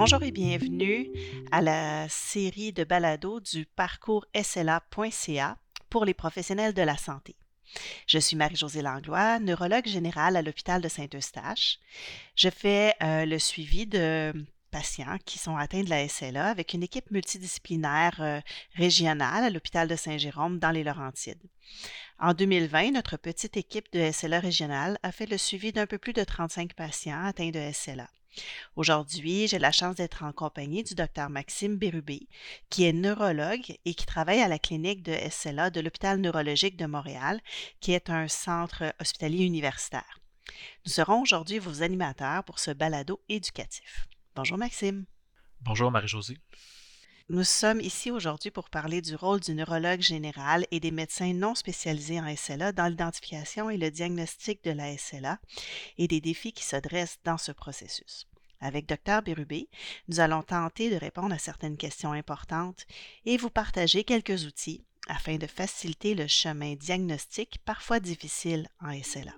Bonjour et bienvenue à la série de balados du parcours SLA.ca pour les professionnels de la santé. Je suis Marie-Josée Langlois, neurologue générale à l'hôpital de Saint-Eustache. Je fais euh, le suivi de patients qui sont atteints de la SLA avec une équipe multidisciplinaire euh, régionale à l'hôpital de Saint-Jérôme dans les Laurentides. En 2020, notre petite équipe de SLA régionale a fait le suivi d'un peu plus de 35 patients atteints de SLA. Aujourd'hui, j'ai la chance d'être en compagnie du docteur Maxime Bérubé, qui est neurologue et qui travaille à la clinique de SLA de l'hôpital neurologique de Montréal, qui est un centre hospitalier universitaire. Nous serons aujourd'hui vos animateurs pour ce balado éducatif. Bonjour Maxime. Bonjour Marie-Josée. Nous sommes ici aujourd'hui pour parler du rôle du neurologue général et des médecins non spécialisés en SLA dans l'identification et le diagnostic de la SLA et des défis qui se dressent dans ce processus. Avec Dr Bérubé, nous allons tenter de répondre à certaines questions importantes et vous partager quelques outils afin de faciliter le chemin diagnostique parfois difficile en SLA.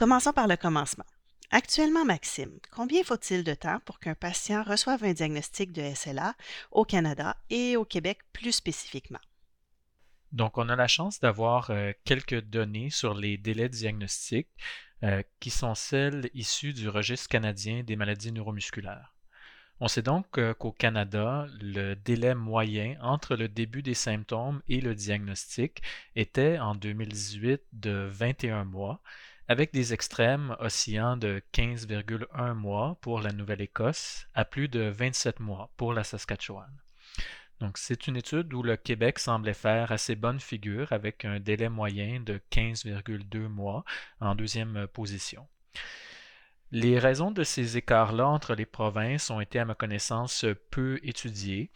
Commençons par le commencement. Actuellement, Maxime, combien faut-il de temps pour qu'un patient reçoive un diagnostic de SLA au Canada et au Québec plus spécifiquement? Donc, on a la chance d'avoir euh, quelques données sur les délais de diagnostic euh, qui sont celles issues du registre canadien des maladies neuromusculaires. On sait donc euh, qu'au Canada, le délai moyen entre le début des symptômes et le diagnostic était en 2018 de 21 mois, avec des extrêmes oscillant de 15,1 mois pour la Nouvelle-Écosse à plus de 27 mois pour la Saskatchewan. Donc, c'est une étude où le Québec semblait faire assez bonne figure avec un délai moyen de 15,2 mois en deuxième position. Les raisons de ces écarts-là entre les provinces ont été, à ma connaissance, peu étudiées.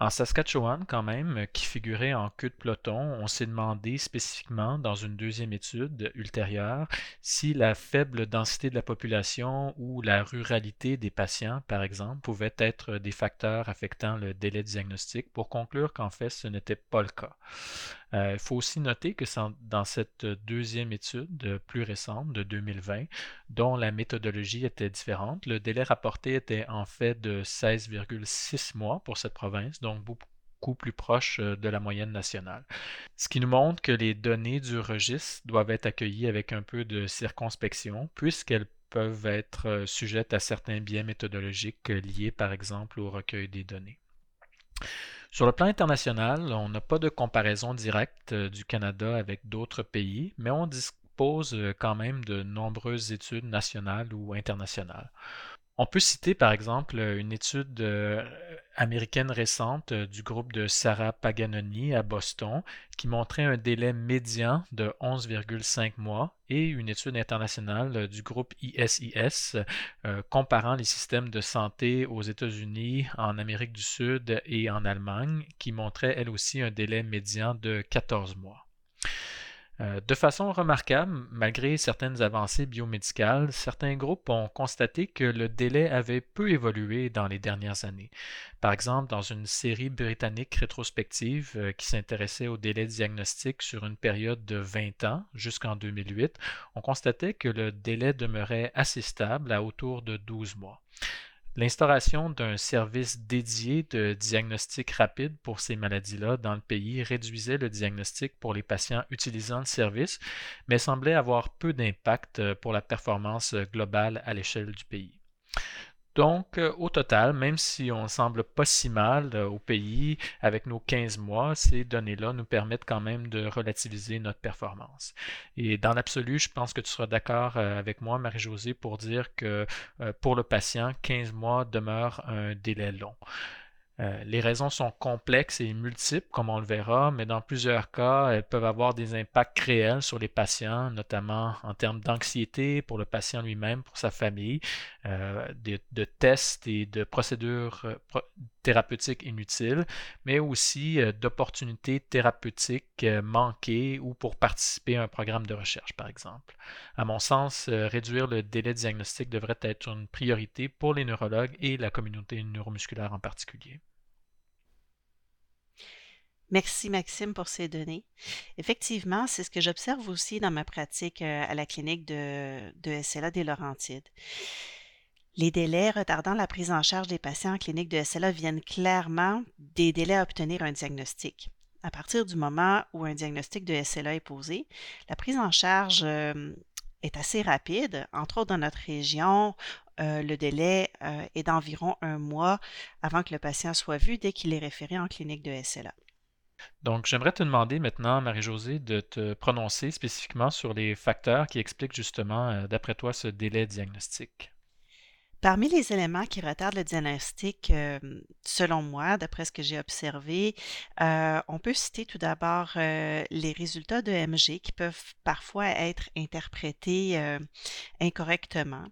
En Saskatchewan, quand même, qui figurait en queue de peloton, on s'est demandé spécifiquement dans une deuxième étude ultérieure si la faible densité de la population ou la ruralité des patients, par exemple, pouvaient être des facteurs affectant le délai de diagnostic pour conclure qu'en fait ce n'était pas le cas. Il euh, faut aussi noter que dans cette deuxième étude plus récente de 2020, dont la méthodologie était différente, le délai rapporté était en fait de 16,6 mois pour cette province, donc beaucoup plus proche euh, de la moyenne nationale. Ce qui nous montre que les données du registre doivent être accueillies avec un peu de circonspection, puisqu'elles peuvent être euh, sujettes à certains biais méthodologiques liés par exemple au recueil des données. Sur le plan international, on n'a pas de comparaison directe euh, du Canada avec d'autres pays, mais on dispose euh, quand même de nombreuses études nationales ou internationales. On peut citer par exemple une étude euh, américaine récente euh, du groupe de Sarah Paganoni à Boston qui montrait un délai médian de 11,5 mois et une étude internationale euh, du groupe ISIS comparant les systèmes de santé aux États-Unis, en Amérique du Sud et en Allemagne qui montrait elle aussi un délai médian de 14 mois. Euh, de façon remarquable, malgré certaines avancées biomédicales, certains groupes ont constaté que le délai avait peu évolué dans les dernières années. Par exemple, dans une série britannique rétrospective euh, qui s'intéressait au délai diagnostic sur une période de 20 ans jusqu'en 2008, on constatait que le délai demeurait assez stable à autour de 12 mois. L'instauration d'un service dédié de diagnostic rapide pour ces maladies-là dans le pays réduisait le diagnostic pour les patients utilisant le service, mais semblait avoir peu d'impact pour la performance globale à l'échelle du pays. Donc, euh, au total, même si on semble pas si mal euh, au pays avec nos 15 mois, ces données-là nous permettent quand même de relativiser notre performance. Et dans l'absolu, je pense que tu seras d'accord euh, avec moi, Marie-Josée, pour dire que pour le patient, 15 mois demeure un délai long. Les raisons sont complexes et multiples, comme on le verra, mais dans plusieurs cas, elles peuvent avoir des impacts réels sur les patients, notamment en termes d'anxiété pour le patient lui-même, pour sa famille, euh, de, tests et de procédures euh, thérapeutiques inutiles, mais aussi d'opportunités thérapeutiques manquées ou pour participer à un programme de recherche, par exemple. À mon sens, réduire le délai diagnostique devrait être une priorité pour les neurologues et la communauté neuromusculaire en particulier. Merci Maxime pour ces données. Effectivement, c'est ce que j'observe aussi dans ma pratique euh, à la clinique de, de SLA des Laurentides. Les délais retardant la prise en charge des patients en clinique de SLA viennent clairement des délais à obtenir un diagnostic. À partir du moment où un diagnostic de SLA est posé, la prise en charge euh, est assez rapide. Entre autres, dans notre région, euh, le délai euh, est d'environ un mois avant que le patient soit vu dès qu'il est référé en clinique de SLA. Donc, j'aimerais te demander maintenant, Marie-Josée, de te prononcer spécifiquement sur les facteurs qui expliquent justement, d'après toi, ce délai diagnostique. Parmi les éléments qui retardent le diagnostic, selon moi, d'après ce que j'ai observé, on peut citer tout d'abord les résultats de MG qui peuvent parfois être interprétés incorrectement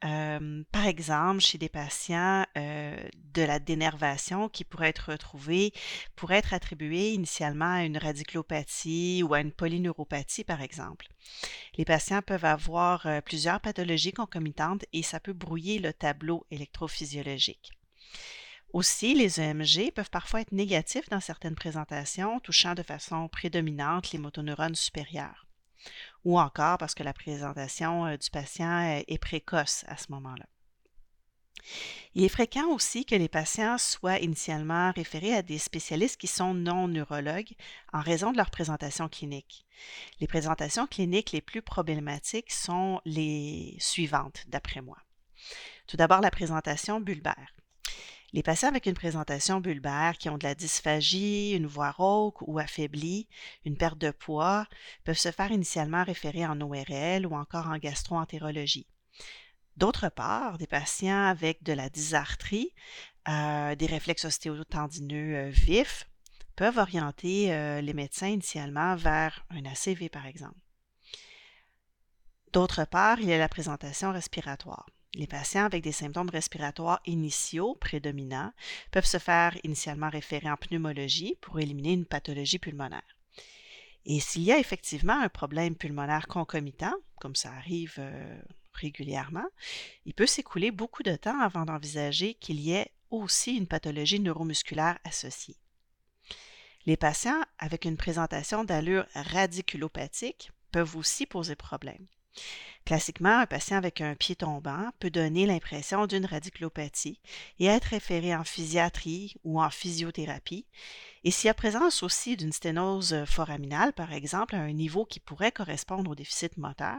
par exemple, chez des patients, de la dénervation qui pourrait être retrouvée, pourrait être attribuée initialement à une radiculopathie ou à une polyneuropathie, par exemple. Les patients peuvent avoir plusieurs pathologies concomitantes et ça peut brouiller le tableau électrophysiologique. Aussi, les EMG peuvent parfois être négatifs dans certaines présentations, touchant de façon prédominante les motoneurones supérieurs ou encore parce que la présentation euh, du patient euh, est précoce à ce moment-là. Il est fréquent aussi que les patients soient initialement référés à des spécialistes qui sont non neurologues en raison de leur présentation clinique. Les présentations cliniques les plus problématiques sont les suivantes, d'après moi. Tout d'abord, la présentation bulbaire. Les patients avec une présentation bulbaire qui ont de la dysphagie, une voix rauque ou affaiblie, une perte de poids, peuvent se faire initialement référer en ORL ou encore en gastroentérologie. D'autre part, des patients avec de la dysarthrie, euh, des réflexes ostéotendineux euh, vifs, peuvent orienter euh, les médecins initialement vers un ACV, par exemple. D'autre part, il y a la présentation respiratoire. Les patients avec des symptômes respiratoires initiaux prédominants peuvent se faire initialement référer en pneumologie pour éliminer une pathologie pulmonaire. Et s'il y a effectivement un problème pulmonaire concomitant, comme ça arrive euh, régulièrement, il peut s'écouler beaucoup de temps avant d'envisager qu'il y ait aussi une pathologie neuromusculaire associée. Les patients avec une présentation d'allure radiculopathique peuvent aussi poser problème. Classiquement, un patient avec un pied tombant peut donner l'impression d'une radiculopathie et être référé en physiatrie ou en physiothérapie. Et s'il y a présence aussi d'une sténose foraminale, par exemple, à un niveau qui pourrait correspondre au déficit moteur,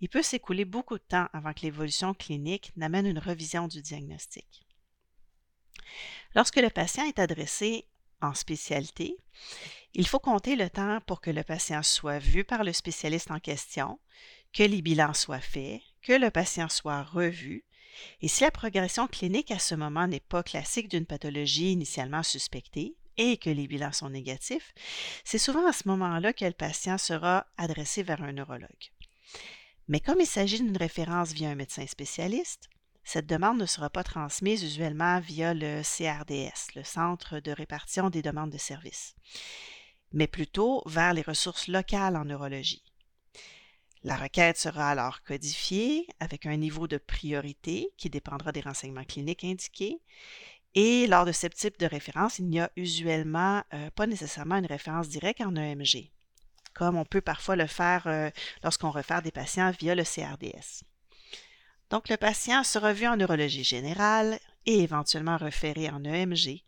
il peut s'écouler beaucoup de temps avant que l'évolution clinique n'amène une revision du diagnostic. Lorsque le patient est adressé en spécialité, il faut compter le temps pour que le patient soit vu par le spécialiste en question, que les bilans soient faits, que le patient soit revu, et si la progression clinique à ce moment n'est pas classique d'une pathologie initialement suspectée et que les bilans sont négatifs, c'est souvent à ce moment-là que le patient sera adressé vers un neurologue. Mais comme il s'agit d'une référence via un médecin spécialiste, cette demande ne sera pas transmise usuellement via le CRDS, le Centre de répartition des demandes de services, mais plutôt vers les ressources locales en neurologie. La requête sera alors codifiée avec un niveau de priorité qui dépendra des renseignements cliniques indiqués. Et lors de ce type de référence, il n'y a usuellement euh, pas nécessairement une référence directe en EMG, comme on peut parfois le faire euh, lorsqu'on réfère des patients via le CRDS. Donc, le patient sera vu en neurologie générale et éventuellement référé en EMG,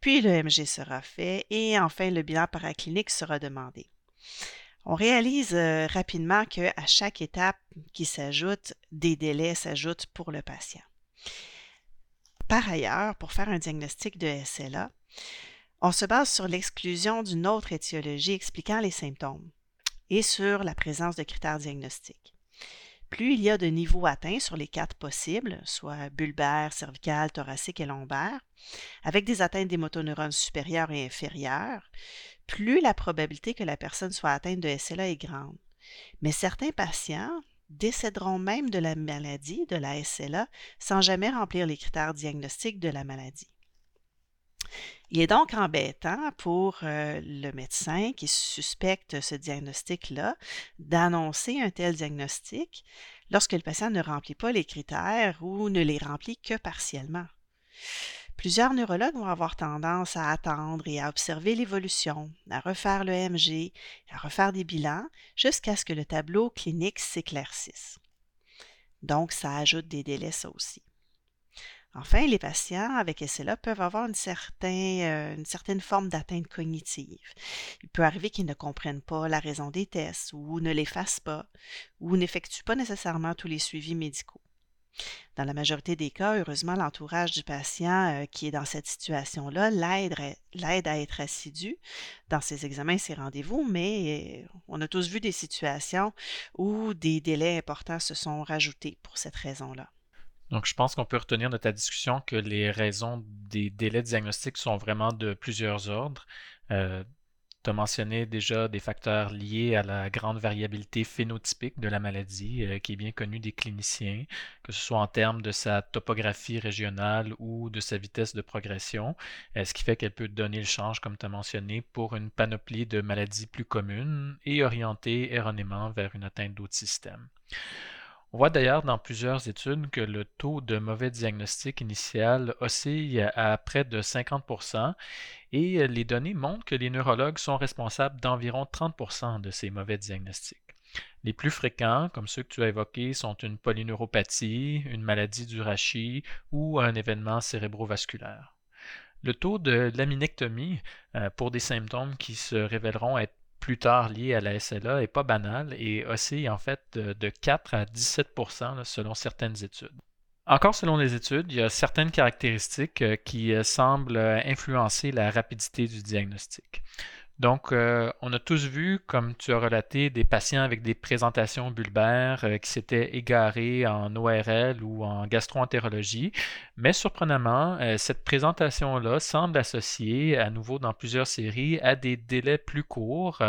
puis l'EMG sera fait et enfin le bilan paraclinique sera demandé on réalise euh, rapidement qu'à chaque étape qui s'ajoute, des délais s'ajoutent pour le patient. Par ailleurs, pour faire un diagnostic de SLA, on se base sur l'exclusion d'une autre étiologie expliquant les symptômes et sur la présence de critères diagnostiques. Plus il y a de niveaux atteints sur les quatre possibles, soit bulbaire, cervical, thoracique et lombaire, avec des atteintes des motoneurones supérieurs et inférieurs, plus la probabilité que la personne soit atteinte de SLA est grande. Mais certains patients décéderont même de la maladie, de la SLA, sans jamais remplir les critères diagnostiques de la maladie. Il est donc embêtant pour euh, le médecin qui suspecte ce diagnostic-là d'annoncer un tel diagnostic lorsque le patient ne remplit pas les critères ou ne les remplit que partiellement. Plusieurs neurologues vont avoir tendance à attendre et à observer l'évolution, à refaire le MG, à refaire des bilans, jusqu'à ce que le tableau clinique s'éclaircisse. Donc, ça ajoute des délais, ça aussi. Enfin, les patients avec SLA peuvent avoir une, euh, une certaine forme d'atteinte cognitive. Il peut arriver qu'ils ne comprennent pas la raison des tests ou ne les fassent pas ou n'effectuent pas nécessairement tous les suivis médicaux. Dans la majorité des cas, heureusement, l'entourage du patient euh, qui est dans cette situation-là l'aide à être assidu dans ses examens et ses rendez-vous, mais euh, on a tous vu des situations où des délais importants se sont rajoutés pour cette raison-là. Donc, je pense qu'on peut retenir de ta discussion que les raisons des délais de diagnostic sont vraiment de plusieurs ordres. Euh, tu as mentionné déjà des facteurs liés à la grande variabilité phénotypique de la maladie, euh, qui est bien connue des cliniciens, que ce soit en termes de sa topographie régionale ou de sa vitesse de progression, euh, ce qui fait qu'elle peut donner le change, comme tu as mentionné, pour une panoplie de maladies plus communes et orienter erronément vers une atteinte d'autres systèmes. On voit d'ailleurs dans plusieurs études que le taux de mauvais diagnostic initial oscille à près de 50% et les données montrent que les neurologues sont responsables d'environ 30% de ces mauvais diagnostics. Les plus fréquents, comme ceux que tu as évoqués, sont une polyneuropathie, une maladie du rachis ou un événement cérébrovasculaire. Le taux de laminectomie euh, pour des symptômes qui se révéleront être plus tard lié à la SLA n'est pas banal et oscille en fait de, 4 à 17% selon certaines études. Encore selon les études, il y a certaines caractéristiques euh, qui euh, semblent euh, influencer la rapidité du diagnostic. Donc, euh, on a tous vu, comme tu as relaté, des patients avec des présentations bulbaires euh, qui s'étaient égarés en ORL ou en gastroentérologie, mais surprenamment, euh, cette présentation-là semble associée, à nouveau dans plusieurs séries, à des délais plus courts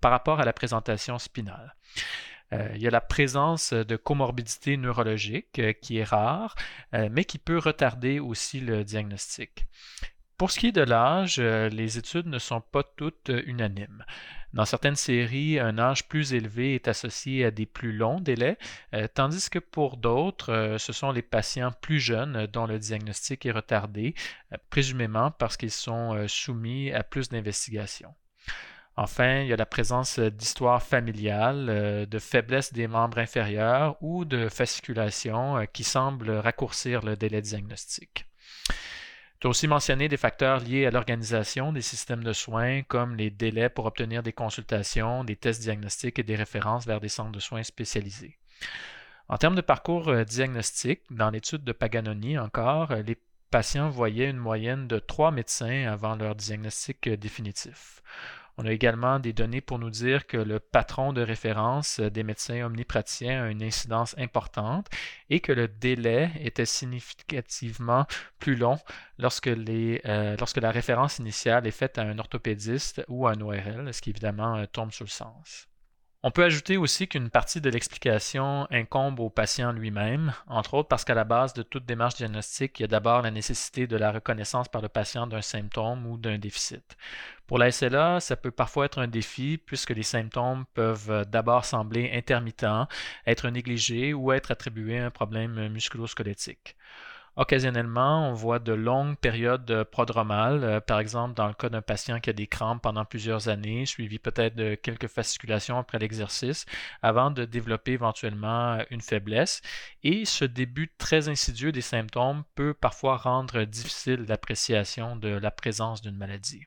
par rapport à la présentation spinale. il y a la présence de comorbidité neurologique qui est rare, mais qui peut retarder aussi le diagnostic. Pour ce qui est de l'âge, euh, les études ne sont pas toutes euh, unanimes. Dans certaines séries, un âge plus élevé est associé à des plus longs délais, euh, tandis que pour d'autres, ce sont les patients plus jeunes dont le diagnostic est retardé, présumément parce qu'ils sont soumis à plus d'investigations. Enfin, il y a la présence d'histoires familiales, de faiblesse des membres inférieurs ou de fasciculation qui semblent raccourcir le délai diagnostique. Tu as aussi mentionné des facteurs liés à l'organisation des systèmes de soins, comme les délais pour obtenir des consultations, des tests diagnostiques et des références vers des centres de soins spécialisés. En termes de parcours euh, diagnostic, dans l'étude de Paganoni encore, euh, les patients voyaient une moyenne de trois médecins avant leur diagnostic euh, définitif. On a également des données pour nous dire que le patron de référence des médecins omnipraticiens a une incidence importante et que le délai était significativement plus long lorsque, euh, la référence initiale est faite à un orthopédiste ou à un ORL, ce qui évidemment euh, tombe sur le sens. On peut ajouter aussi qu'une partie de l'explication incombe au patient lui-même, entre autres parce qu'à la base de toute démarche diagnostique, il y a d'abord la nécessité de la reconnaissance par le patient d'un symptôme ou d'un déficit. Pour la SLA, ça peut parfois être un défi puisque les symptômes peuvent d'abord sembler intermittents, être négligés ou être attribués à un problème musculo-squelettique. Occasionnellement, on voit de longues périodes prodromales, euh, par exemple dans le cas d'un patient qui a des crampes pendant plusieurs années, suivi peut-être de quelques fasciculations après l'exercice, avant de développer éventuellement une faiblesse. Et ce début très insidieux des symptômes peut parfois rendre difficile l'appréciation de la présence d'une maladie.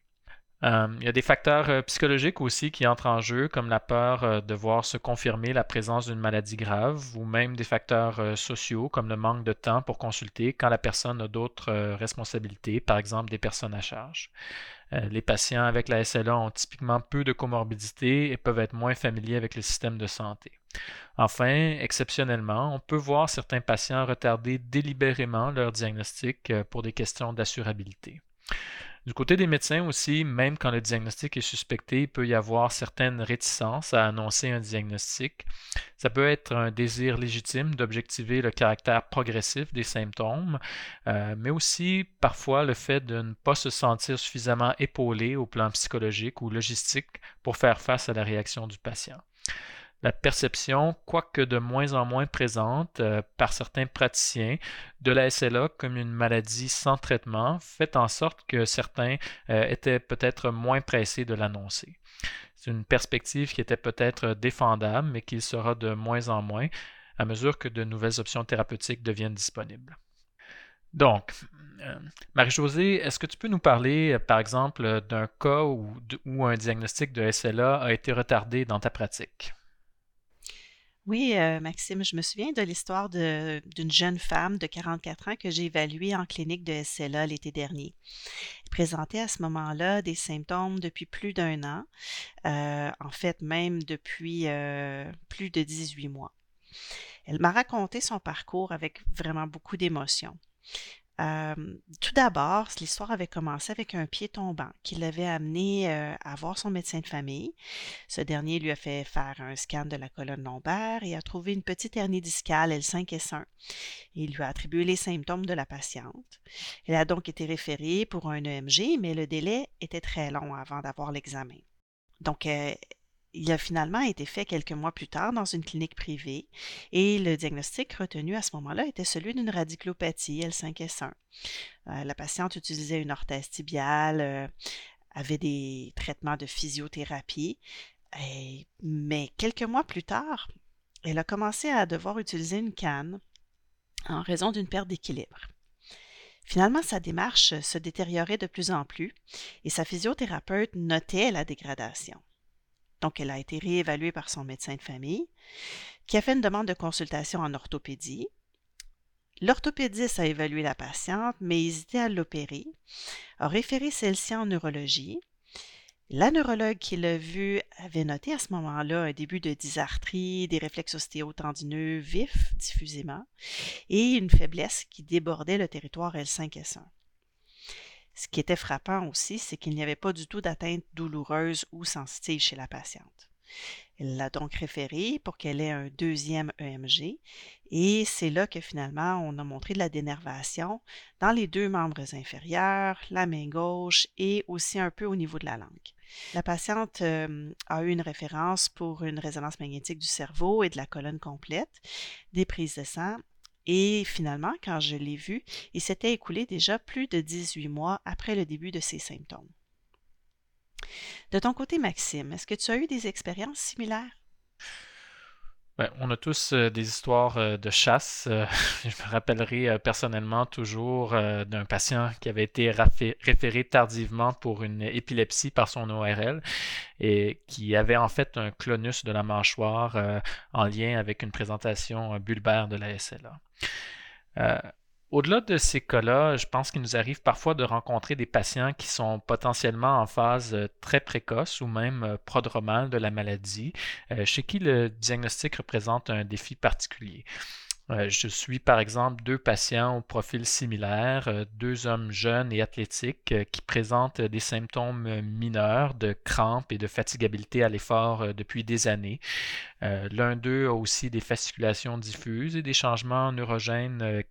Euh, il y a des facteurs euh, psychologiques aussi qui entrent en jeu, comme la peur euh, de voir se confirmer la présence d'une maladie grave, ou même des facteurs sociaux, comme le manque de temps pour consulter quand la personne a d'autres responsabilités, par exemple des personnes à charge. les patients avec la SLA ont typiquement peu de comorbidités et peuvent être moins familiers avec le système de santé. Enfin, exceptionnellement, on peut voir certains patients retarder délibérément leur diagnostic pour des questions d'assurabilité. Du côté des médecins aussi, même quand le diagnostic est suspecté, il peut y avoir certaines réticences à annoncer un diagnostic. Ça peut être un désir légitime d'objectiver le caractère progressif des symptômes, euh, mais aussi parfois le fait de ne pas se sentir suffisamment épaulé au plan psychologique ou logistique pour faire face à la réaction du patient. La perception, quoique de moins en moins présente euh, par certains praticiens, de la SLA comme une maladie sans traitement fait en sorte que certains euh, étaient peut-être moins pressés de l'annoncer. C'est une perspective qui était peut-être défendable, mais qui sera de moins en moins à mesure que de nouvelles options thérapeutiques deviennent disponibles. Donc, euh, Marie-Josée, est-ce que tu peux nous parler, par exemple, d'un cas où, où, un diagnostic de SLA a été retardé dans ta pratique? Oui, euh, Maxime, je me souviens de l'histoire d'une jeune femme de 44 ans que j'ai évaluée en clinique de SLA l'été dernier. Elle présentait à ce moment-là des symptômes depuis plus d'un an, euh, en fait même depuis euh, plus de 18 mois. Elle m'a raconté son parcours avec vraiment beaucoup d'émotion tout d'abord, l'histoire avait commencé avec un pied tombant qui l'avait amené à voir son médecin de famille. Ce dernier lui a fait faire un scan de la colonne lombaire et a trouvé une petite hernie discale L5S1. Il lui a attribué les symptômes de la patiente. Elle a donc été référée pour un EMG, mais le délai était très long avant d'avoir l'examen. Donc, il a finalement été fait quelques mois plus tard dans une clinique privée et le diagnostic retenu à ce moment-là était celui d'une radiculopathie L5S1. Euh, la patiente utilisait une orthèse tibiale, euh, avait des traitements de physiothérapie, mais quelques mois plus tard, elle a commencé à devoir utiliser une canne en raison d'une perte d'équilibre. Finalement, sa démarche se détériorait de plus en plus et sa physiothérapeute notait la dégradation. Donc, elle a été réévaluée par son médecin de famille, qui a fait une demande de consultation en orthopédie. L'orthopédiste a évalué la patiente, mais hésitait à l'opérer, a référé celle-ci en neurologie. La neurologue qui l'a vue avait noté à ce moment-là un début de dysarthrie, des réflexes ostéotendineux vifs diffusément et une faiblesse qui débordait le territoire L5S1. Ce qui était frappant aussi, c'est qu'il n'y avait pas du tout d'atteinte douloureuse ou sensitive chez la patiente. Elle l'a donc référée pour qu'elle ait un deuxième EMG et c'est là que finalement on a montré de la dénervation dans les deux membres inférieurs, la main gauche et aussi un peu au niveau de la langue. La patiente a eu une référence pour une résonance magnétique du cerveau et de la colonne complète, des prises de sang et finalement, quand je l'ai vu, il s'était écoulé déjà plus de 18 mois après le début de ses symptômes. De ton côté, Maxime, est-ce que tu as eu des expériences similaires? Ben, on a tous euh, des histoires euh, de chasse. Euh, je me rappellerai personnellement toujours d'un patient qui avait été référé tardivement pour une épilepsie par son ORL et qui avait en fait un clonus de la mâchoire en lien avec une présentation bulbaire de la SLA. Au-delà de ces cas-là, je pense qu'il nous arrive parfois de rencontrer des patients qui sont potentiellement en phase euh, très précoce ou même euh, prodromale de la maladie, euh, chez qui le diagnostic représente un défi particulier. Je suis par exemple deux patients au profil similaire, deux hommes jeunes et athlétiques qui présentent des symptômes mineurs de crampes et de fatigabilité à l'effort depuis des années. L'un d'eux a aussi des fasciculations diffuses et des changements neurogènes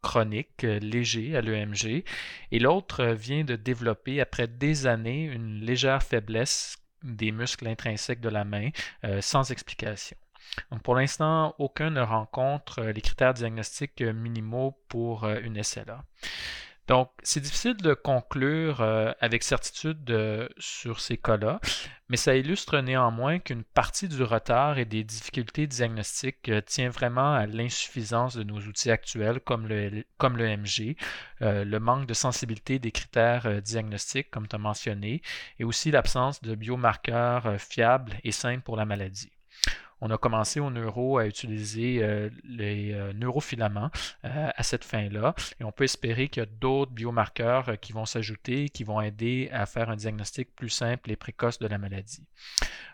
chronique, euh, léger à l'EMG, et l'autre euh, vient de développer, après des années, une légère faiblesse des muscles intrinsèques de la main, euh, sans explication. Pour l'instant, aucun ne rencontre les critères diagnostiques minimaux pour une SLA. Donc, c'est difficile de conclure euh, avec certitude euh, sur ces cas-là, mais ça illustre néanmoins qu'une partie du retard et des difficultés diagnostiques euh, tient vraiment à l'insuffisance de nos outils actuels comme le, comme le MG, le manque de sensibilité des critères diagnostiques, comme tu as mentionné, et aussi l'absence de biomarqueurs fiables et simples pour la maladie on a commencé au neuro à utiliser euh, les euh, neurofilaments euh, à cette fin-là. Et on peut espérer qu'il y a d'autres biomarqueurs qui vont s'ajouter, qui vont aider à faire un diagnostic plus simple et précoce de la maladie.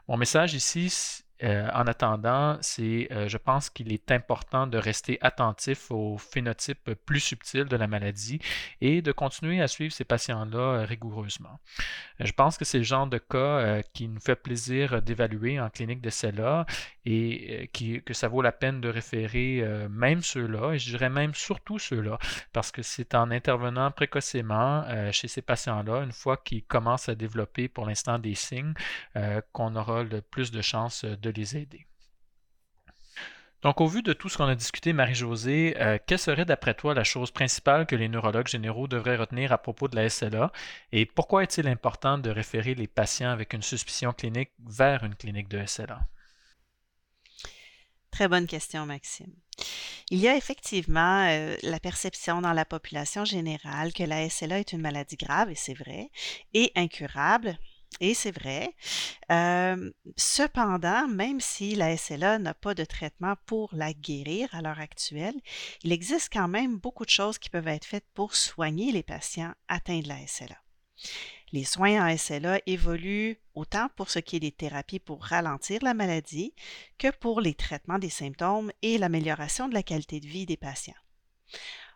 Mon message ici, euh, en attendant, c'est, euh, je pense qu'il est important de rester attentif au phénotype plus subtil de la maladie et de continuer à suivre ces patients-là euh, rigoureusement. je pense que c'est le genre de cas qui nous fait plaisir d'évaluer en clinique de CELA et que ça vaut la peine de référer même ceux-là, et je dirais même surtout ceux-là, parce que c'est en intervenant précocement chez ces patients-là, une fois qu'ils commencent à développer pour l'instant des signes, qu'on aura le plus de chances de les aider. Donc, au vu de tout ce qu'on a discuté, Marie-Josée, euh, quelle serait d'après toi la chose principale que les neurologues généraux devraient retenir à propos de la SLA et pourquoi est-il important de référer les patients avec une suspicion clinique vers une clinique de SLA? Très bonne question, Maxime. Il y a effectivement euh, la perception dans la population générale que la SLA est une maladie grave, et c'est vrai, et incurable, et c'est vrai. Cependant, même si la SLA n'a pas de traitement pour la guérir à l'heure actuelle, il existe quand même beaucoup de choses qui peuvent être faites pour soigner les patients atteints de la SLA. Les soins en SLA évoluent autant pour ce qui est des thérapies pour ralentir la maladie que pour les traitements des symptômes et l'amélioration de la qualité de vie des patients.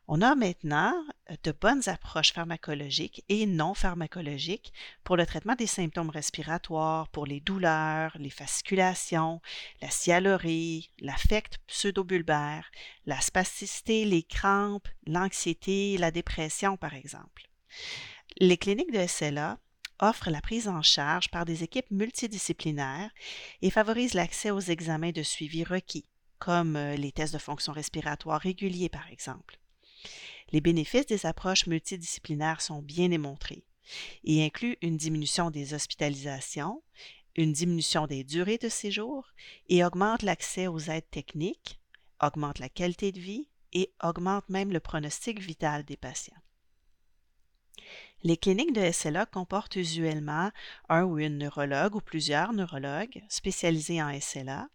On a maintenant euh, de bonnes approches pharmacologiques et non pharmacologiques pour le traitement des symptômes respiratoires, pour les douleurs, les fasciculations, la sialorie, l'affect pseudobulbaire, la spasticité, les crampes, l'anxiété, la dépression, par exemple. Les cliniques de SLA offrent la prise en charge par des équipes multidisciplinaires et favorisent l'accès aux examens de suivi requis, comme euh, les tests de fonction respiratoire réguliers, par exemple. Les bénéfices des approches multidisciplinaires sont bien démontrés et incluent une diminution des hospitalisations, une diminution des durées de séjour et augmentent l'accès aux aides techniques, augmentent la qualité de vie et augmentent même le pronostic vital des patients. Les cliniques de SLA comportent usuellement un ou une neurologue ou plusieurs neurologues spécialisés en SLA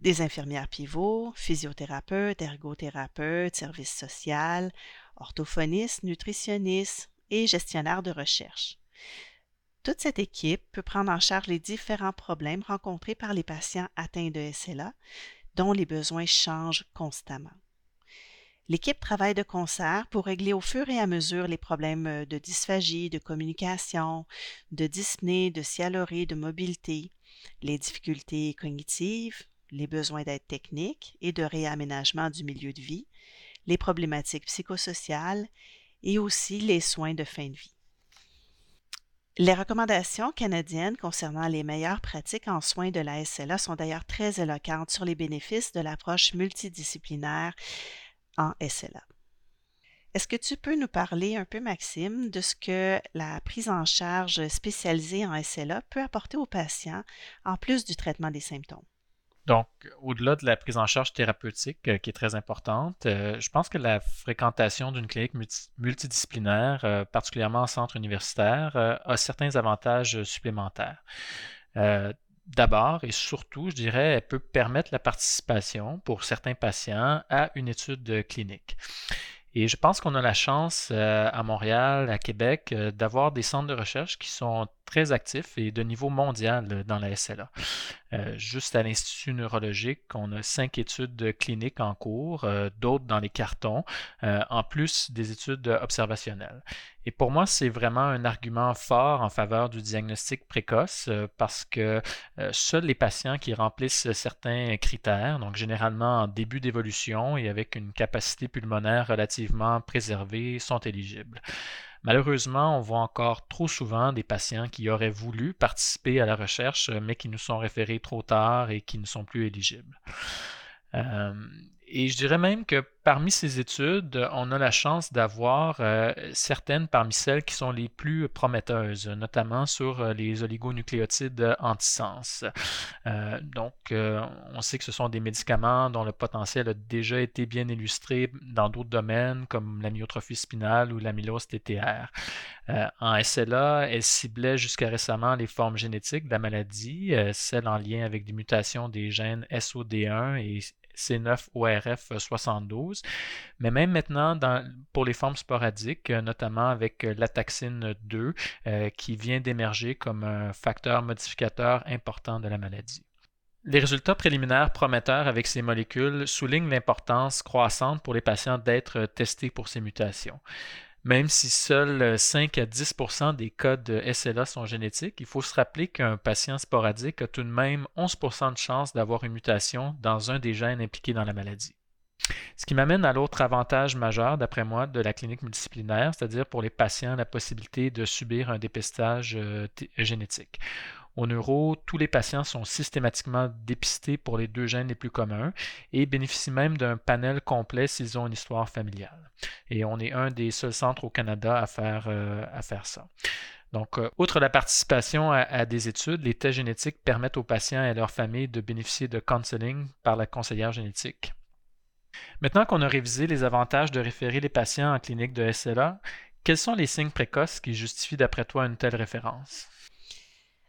des infirmières pivots, physiothérapeutes, ergothérapeutes, services sociaux, orthophonistes, nutritionnistes et gestionnaires de recherche. Toute cette équipe peut prendre en charge les différents problèmes rencontrés par les patients atteints de SLA, dont les besoins changent constamment. L'équipe travaille de concert pour régler au fur et à mesure les problèmes de dysphagie, de communication, de dyspnée, de sialorie, de mobilité, les difficultés cognitives, les besoins d'aide technique et de réaménagement du milieu de vie, les problématiques psychosociales et aussi les soins de fin de vie. Les recommandations canadiennes concernant les meilleures pratiques en soins de la SLA sont d'ailleurs très éloquentes sur les bénéfices de l'approche multidisciplinaire en SLA. Est-ce que tu peux nous parler un peu, Maxime, de ce que la prise en charge spécialisée en SLA peut apporter aux patients en plus du traitement des symptômes? Donc, au-delà de la prise en charge thérapeutique euh, qui est très importante, euh, je pense que la fréquentation d'une clinique multidisciplinaire, euh, particulièrement en centre universitaire, a certains avantages supplémentaires. D'abord et surtout, je dirais, elle peut permettre la participation pour certains patients à une étude clinique. Et je pense qu'on a la chance à Montréal, à Québec, d'avoir des centres de recherche qui sont très actifs et de niveau mondial dans la SLA. Euh, juste à l'Institut neurologique, on a cinq études cliniques en cours, euh, d'autres dans les cartons, euh, en plus des études observationnelles. Et pour moi, c'est vraiment un argument fort en faveur du diagnostic précoce parce que seuls les patients qui remplissent certains critères, donc généralement en début d'évolution et avec une capacité pulmonaire relativement préservée, sont éligibles. Malheureusement, on voit encore trop souvent des patients qui auraient voulu participer à la recherche, mais qui nous sont référés trop tard et qui ne sont plus éligibles. Euh, et je dirais même que parmi ces études, on a la chance d'avoir euh, certaines parmi celles qui sont les plus prometteuses, notamment sur euh, les oligonucléotides antisens. Euh, donc, on sait que ce sont des médicaments dont le potentiel a déjà été bien illustré dans d'autres domaines comme la myotrophie spinale ou l'amylose TTR. en SLA, elle ciblait jusqu'à récemment les formes génétiques de la maladie, celles en lien avec des mutations des gènes SOD1 et C9ORF72. Mais même maintenant, pour les formes sporadiques, euh, notamment avec euh, la taxine 2, euh, qui vient d'émerger comme un facteur modificateur important de la maladie. Les résultats préliminaires prometteurs avec ces molécules soulignent l'importance croissante pour les patients d'être testés pour ces mutations. Même si seuls 5 à 10% des cas de SLA sont génétiques, il faut se rappeler qu'un patient sporadique a tout de même 11% de chances d'avoir une mutation dans un des gènes impliqués dans la maladie. Ce qui m'amène à l'autre avantage majeur, d'après moi, de la clinique multidisciplinaire, c'est-à-dire pour les patients la possibilité de subir un dépistage euh, génétique. Au neuro, tous les patients sont systématiquement dépistés pour les deux gènes les plus communs et bénéficient même d'un panel complet s'ils ont une histoire familiale. Et on est un des seuls centres au Canada à faire, euh, ça. Donc, euh, outre la participation à, des études, les tests génétiques permettent aux patients et à leurs familles de bénéficier de counseling par la conseillère génétique. Maintenant qu'on a révisé les avantages de référer les patients en clinique de SLA, quels sont les signes précoces qui justifient d'après toi une telle référence?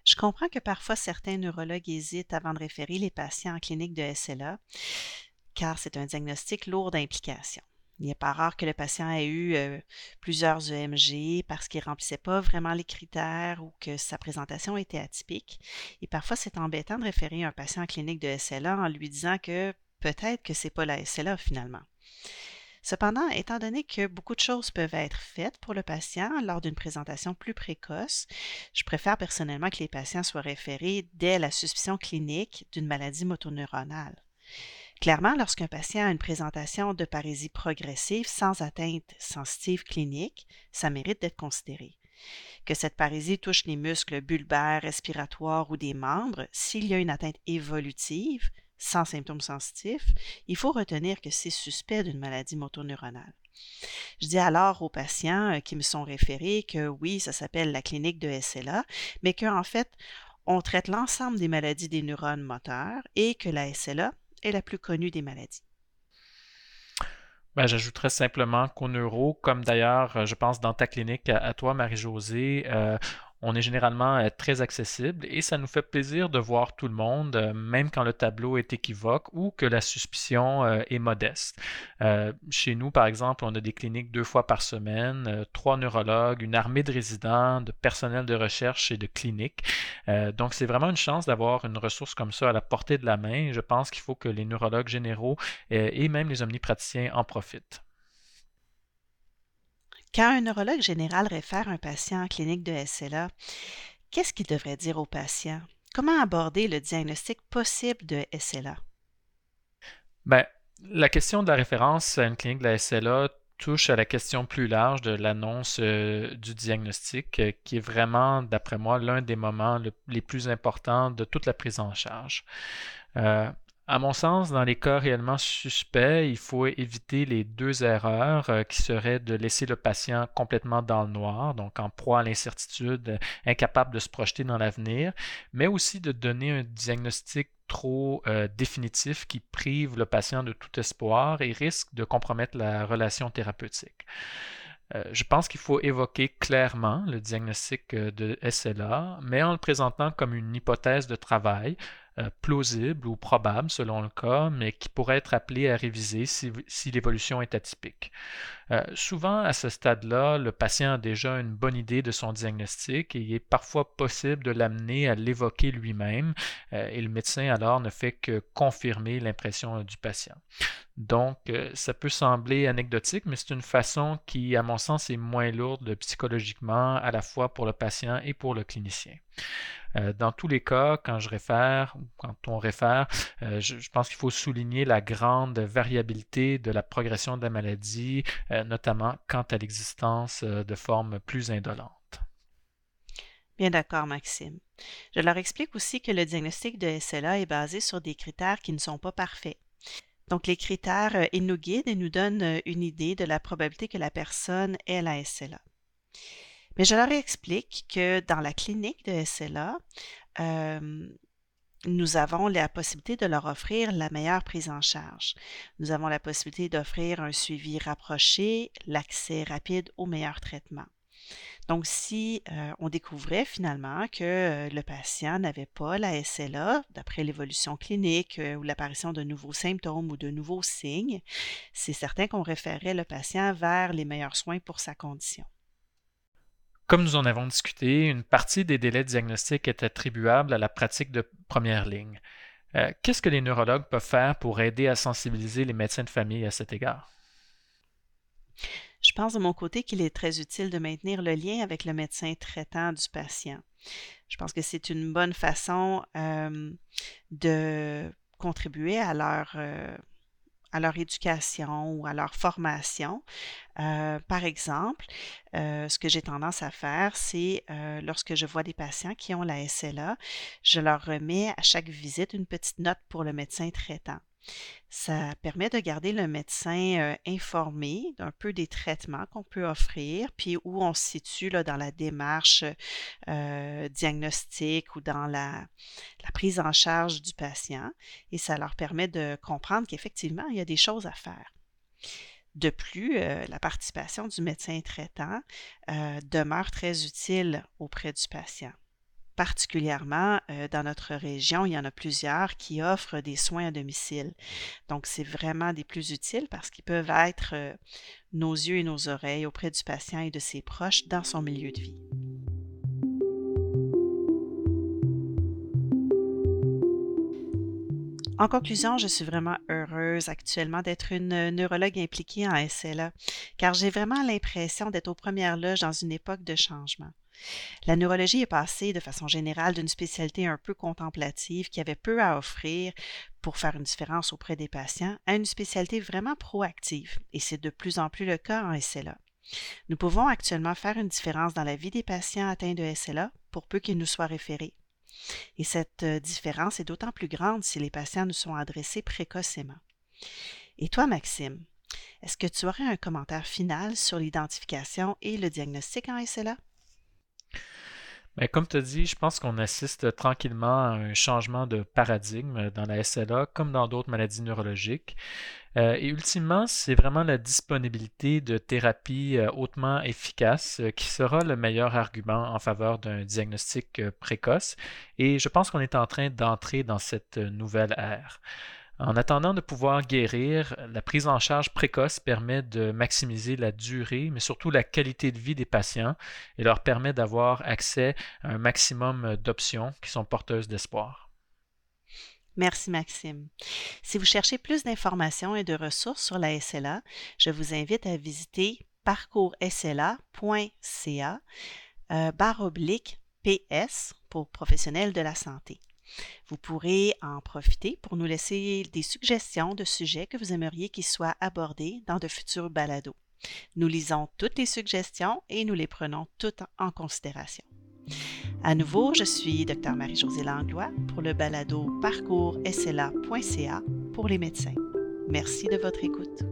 Je comprends que parfois certains neurologues hésitent avant de référer les patients en clinique de SLA, car c'est un diagnostic lourd d'implications. Il n'est pas rare que le patient ait eu plusieurs EMG parce qu'il ne remplissait pas vraiment les critères ou que sa présentation était atypique. Et parfois, c'est embêtant de référer un patient en clinique de SLA en lui disant que peut-être que ce n'est pas la SLA finalement. Cependant, étant donné que beaucoup de choses peuvent être faites pour le patient lors d'une présentation plus précoce, je préfère personnellement que les patients soient référés dès la suspicion clinique d'une maladie motoneuronale. Clairement, lorsqu'un patient a une présentation de parésie progressive sans atteinte sensitive clinique, ça mérite d'être considéré. Que cette parésie touche les muscles bulbaires, respiratoires ou des membres, s'il y a une atteinte évolutive, sans symptômes sensitifs, il faut retenir que c'est suspect d'une maladie motoneuronale. Je dis alors aux patients euh, qui me sont référés que oui, ça s'appelle la clinique de SLA, mais qu'en fait, on traite l'ensemble des maladies des neurones moteurs et que la SLA est la plus connue des maladies. Ben, J'ajouterais simplement qu'au neuro, comme d'ailleurs, euh, je pense dans ta clinique à, toi, Marie-Josée, euh, on est généralement euh, très accessible et ça nous fait plaisir de voir tout le monde, euh, même quand le tableau est équivoque ou que la suspicion euh, est modeste. chez nous, par exemple, on a des cliniques deux fois par semaine, trois neurologues, une armée de résidents, de personnel de recherche et de cliniques. donc, c'est vraiment une chance d'avoir une ressource comme ça à la portée de la main. Je pense qu'il faut que les neurologues généraux et même les omnipraticiens en profitent. Quand un neurologue général réfère un patient en clinique de SLA, qu'est-ce qu'il devrait dire au patient? Comment aborder le diagnostic possible de SLA? Bien, la question de la référence à une clinique de la SLA touche à la question plus large de l'annonce euh, du diagnostic, euh, qui est vraiment, d'après moi, l'un des moments les plus importants de toute la prise en charge. Euh, à mon sens, dans les cas réellement suspects, il faut éviter les deux erreurs euh, qui seraient de laisser le patient complètement dans le noir, donc en proie à l'incertitude, incapable de se projeter dans l'avenir, mais aussi de donner un diagnostic trop euh, définitif qui prive le patient de tout espoir et risque de compromettre la relation thérapeutique. Euh, je pense qu'il faut évoquer clairement le diagnostic de SLA, mais en le présentant comme une hypothèse de travail, euh, plausible ou probable selon le cas, mais qui pourrait être appelé à réviser si, l'évolution est atypique. Euh, souvent, à ce stade-là, le patient a déjà une bonne idée de son diagnostic et il est parfois possible de l'amener à l'évoquer lui-même euh, et le médecin alors ne fait que confirmer l'impression du patient. Donc, ça peut sembler anecdotique, mais c'est une façon qui, à mon sens, est moins lourde psychologiquement à la fois pour le patient et pour le clinicien. Euh, dans tous les cas, quand je réfère ou quand on réfère, euh, je, pense qu'il faut souligner la grande variabilité de la progression de la maladie, euh, notamment quant à l'existence de formes plus indolentes. Bien d'accord, Maxime. Je leur explique aussi que le diagnostic de SLA est basé sur des critères qui ne sont pas parfaits. Donc, les critères, ils nous guident et nous donnent une idée de la probabilité que la personne ait la SLA. Mais je leur explique que dans la clinique de SLA, euh, nous avons la possibilité de leur offrir la meilleure prise en charge. Nous avons la possibilité d'offrir un suivi rapproché, l'accès rapide au meilleur traitement. Donc, si euh, on découvrait finalement que euh, le patient n'avait pas la SLA, d'après l'évolution clinique ou l'apparition de nouveaux symptômes ou de nouveaux signes, c'est certain qu'on référerait le patient vers les meilleurs soins pour sa condition. Comme nous en avons discuté, une partie des délais de diagnostic est attribuable à la pratique de première ligne. Euh, qu'est-ce que les neurologues peuvent faire pour aider à sensibiliser les médecins de famille à cet égard? Je pense de mon côté qu'il est très utile de maintenir le lien avec le médecin traitant du patient. Je pense que c'est une bonne façon euh, de contribuer à leur, euh, à leur éducation ou à leur formation. Euh, par exemple, euh, ce que j'ai tendance à faire, c'est euh, lorsque je vois des patients qui ont la SLA, je leur remets à chaque visite une petite note pour le médecin traitant. Ça permet de garder le médecin informé d'un peu des traitements qu'on peut offrir, puis où on se situe dans la démarche diagnostique ou dans la, prise en charge du patient. Et ça leur permet de comprendre qu'effectivement, il y a des choses à faire. De plus, la participation du médecin traitant demeure très utile auprès du patient particulièrement euh, dans notre région, il y en a plusieurs qui offrent des soins à domicile. Donc, c'est vraiment des plus utiles parce qu'ils peuvent être euh, nos yeux et nos oreilles auprès du patient et de ses proches dans son milieu de vie. En conclusion, je suis vraiment heureuse actuellement d'être une neurologue impliquée en SLA, car j'ai vraiment l'impression d'être aux premières loges dans une époque de changement. La neurologie est passée de façon générale d'une spécialité un peu contemplative qui avait peu à offrir pour faire une différence auprès des patients à une spécialité vraiment proactive, et c'est de plus en plus le cas en SLA. Nous pouvons actuellement faire une différence dans la vie des patients atteints de SLA pour peu qu'ils nous soient référés. Et cette euh, différence est d'autant plus grande si les patients nous sont adressés précocement. Et toi, Maxime, est-ce que tu aurais un commentaire final sur l'identification et le diagnostic en SLA? Mais comme tu as dit, je pense qu'on assiste tranquillement à un changement de paradigme dans la SLA comme dans d'autres maladies neurologiques. Euh, et ultimement, c'est vraiment la disponibilité de thérapies euh, hautement efficaces euh, qui sera le meilleur argument en faveur d'un diagnostic précoce. Et je pense qu'on est en train d'entrer dans cette nouvelle ère. En attendant de pouvoir guérir, la prise en charge précoce permet de maximiser la durée, mais surtout la qualité de vie des patients et leur permet d'avoir accès à un maximum d'options qui sont porteuses d'espoir. Merci Maxime. Si vous cherchez plus d'informations et de ressources sur la SLA, je vous invite à visiter parcoursSLA.ca euh, barre oblique PS pour professionnels de la santé. Vous pourrez en profiter pour nous laisser des suggestions de sujets que vous aimeriez qu'ils soient abordés dans de futurs balados. Nous lisons toutes les suggestions et nous les prenons toutes en considération. À nouveau, je suis Dr Marie-Josée Langlois pour le balado parcours SLA.ca pour les médecins. Merci de votre écoute.